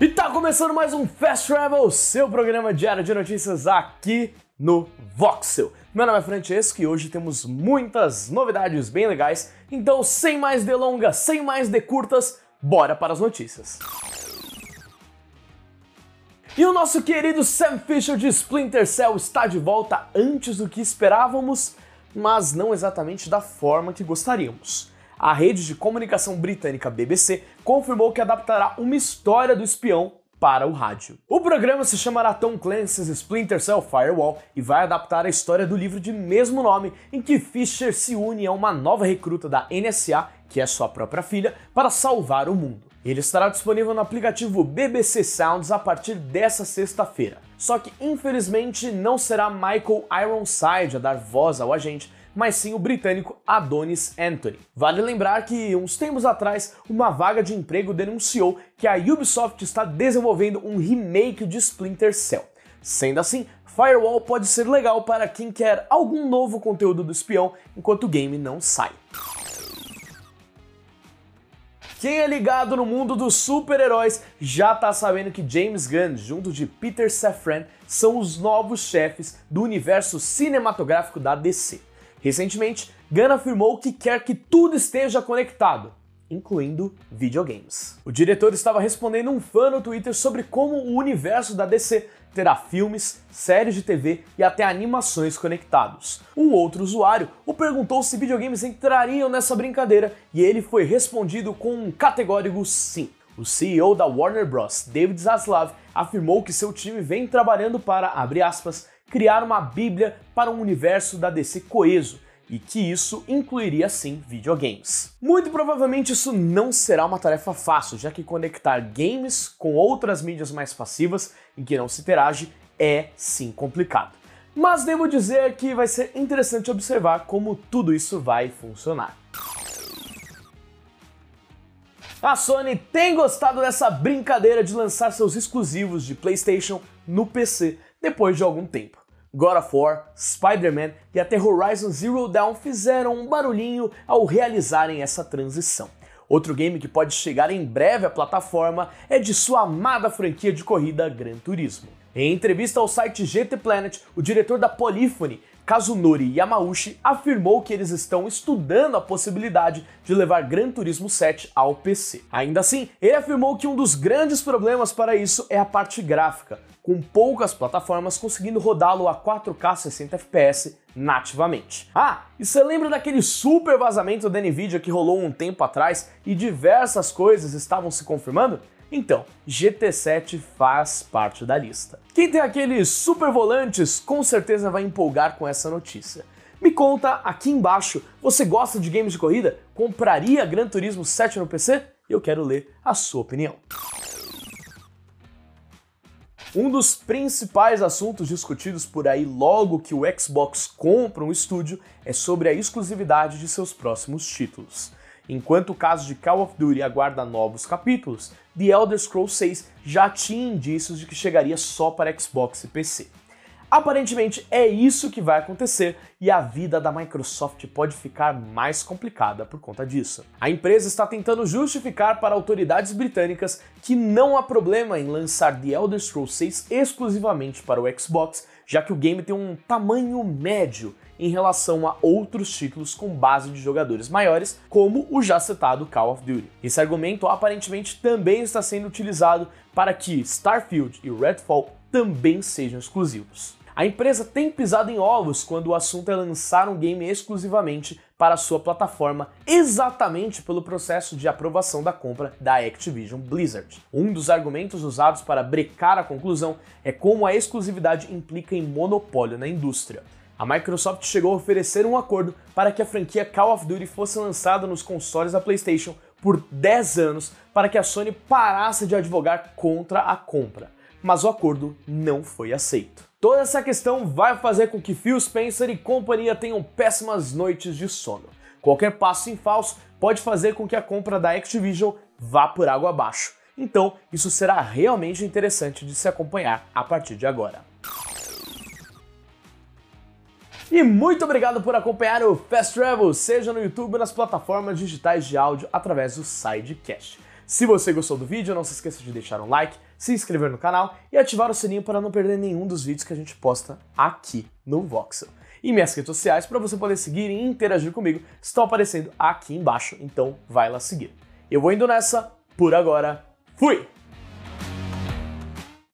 E tá começando mais um Fast Travel, seu programa diário de notícias aqui no Voxel. Meu nome é Francesco e hoje temos muitas novidades bem legais, então sem mais delongas, sem mais decurtas, bora para as notícias. E o nosso querido Sam Fisher de Splinter Cell está de volta antes do que esperávamos, mas não exatamente da forma que gostaríamos a rede de comunicação britânica BBC confirmou que adaptará uma história do espião para o rádio. O programa se chamará Tom Clancy's Splinter Cell Firewall e vai adaptar a história do livro de mesmo nome, em que Fisher se une a uma nova recruta da NSA, que é sua própria filha, para salvar o mundo. Ele estará disponível no aplicativo BBC Sounds a partir dessa sexta-feira. Só que infelizmente não será Michael Ironside a dar voz ao agente, mas sim o britânico Adonis Anthony. Vale lembrar que, uns tempos atrás, uma vaga de emprego denunciou que a Ubisoft está desenvolvendo um remake de Splinter Cell. Sendo assim, Firewall pode ser legal para quem quer algum novo conteúdo do espião enquanto o game não sai. Quem é ligado no mundo dos super-heróis já tá sabendo que James Gunn, junto de Peter Safran, são os novos chefes do universo cinematográfico da DC. Recentemente, Gunn afirmou que quer que tudo esteja conectado, incluindo videogames. O diretor estava respondendo um fã no Twitter sobre como o universo da DC terá filmes, séries de TV e até animações conectados. Um outro usuário o perguntou se videogames entrariam nessa brincadeira e ele foi respondido com um categórico sim. O CEO da Warner Bros., David Zaslav, afirmou que seu time vem trabalhando para, aspas, criar uma bíblia para um universo da DC coeso, e que isso incluiria sim videogames. Muito provavelmente isso não será uma tarefa fácil, já que conectar games com outras mídias mais passivas em que não se interage é sim complicado. Mas devo dizer que vai ser interessante observar como tudo isso vai funcionar. A Sony tem gostado dessa brincadeira de lançar seus exclusivos de PlayStation no PC depois de algum tempo. God of War, Spider-Man e até Horizon Zero Dawn fizeram um barulhinho ao realizarem essa transição. Outro game que pode chegar em breve à plataforma é de sua amada franquia de corrida Gran Turismo. Em entrevista ao site GT Planet, o diretor da Polyphony Kazunori Yamauchi afirmou que eles estão estudando a possibilidade de levar Gran Turismo 7 ao PC. Ainda assim, ele afirmou que um dos grandes problemas para isso é a parte gráfica, com poucas plataformas conseguindo rodá-lo a 4K 60 FPS nativamente. Ah, e você lembra daquele super vazamento da Nvidia que rolou um tempo atrás e diversas coisas estavam se confirmando? Então, GT7 faz parte da lista. Quem tem aqueles super volantes com certeza vai empolgar com essa notícia. Me conta aqui embaixo, você gosta de games de corrida? Compraria Gran Turismo 7 no PC? Eu quero ler a sua opinião. Um dos principais assuntos discutidos por aí logo que o Xbox compra um estúdio é sobre a exclusividade de seus próximos títulos. Enquanto o caso de Call of Duty aguarda novos capítulos, The Elder Scrolls 6 já tinha indícios de que chegaria só para Xbox e PC. Aparentemente é isso que vai acontecer e a vida da Microsoft pode ficar mais complicada por conta disso. A empresa está tentando justificar para autoridades britânicas que não há problema em lançar The Elder Scrolls 6 exclusivamente para o Xbox, já que o game tem um tamanho médio em relação a outros títulos com base de jogadores maiores, como o já citado Call of Duty. Esse argumento aparentemente também está sendo utilizado para que Starfield e Redfall também sejam exclusivos. A empresa tem pisado em ovos quando o assunto é lançar um game exclusivamente para sua plataforma, exatamente pelo processo de aprovação da compra da Activision Blizzard. Um dos argumentos usados para brecar a conclusão é como a exclusividade implica em monopólio na indústria. A Microsoft chegou a oferecer um acordo para que a franquia Call of Duty fosse lançada nos consoles da PlayStation por 10 anos para que a Sony parasse de advogar contra a compra, mas o acordo não foi aceito. Toda essa questão vai fazer com que Phil Spencer e companhia tenham péssimas noites de sono. Qualquer passo em falso pode fazer com que a compra da Activision vá por água abaixo. Então, isso será realmente interessante de se acompanhar a partir de agora. E muito obrigado por acompanhar o Fast Travel, seja no YouTube ou nas plataformas digitais de áudio através do Sidecast. Se você gostou do vídeo, não se esqueça de deixar um like, se inscrever no canal e ativar o sininho para não perder nenhum dos vídeos que a gente posta aqui no Voxel. E minhas redes sociais para você poder seguir e interagir comigo estão aparecendo aqui embaixo, então vai lá seguir. Eu vou indo nessa, por agora, fui!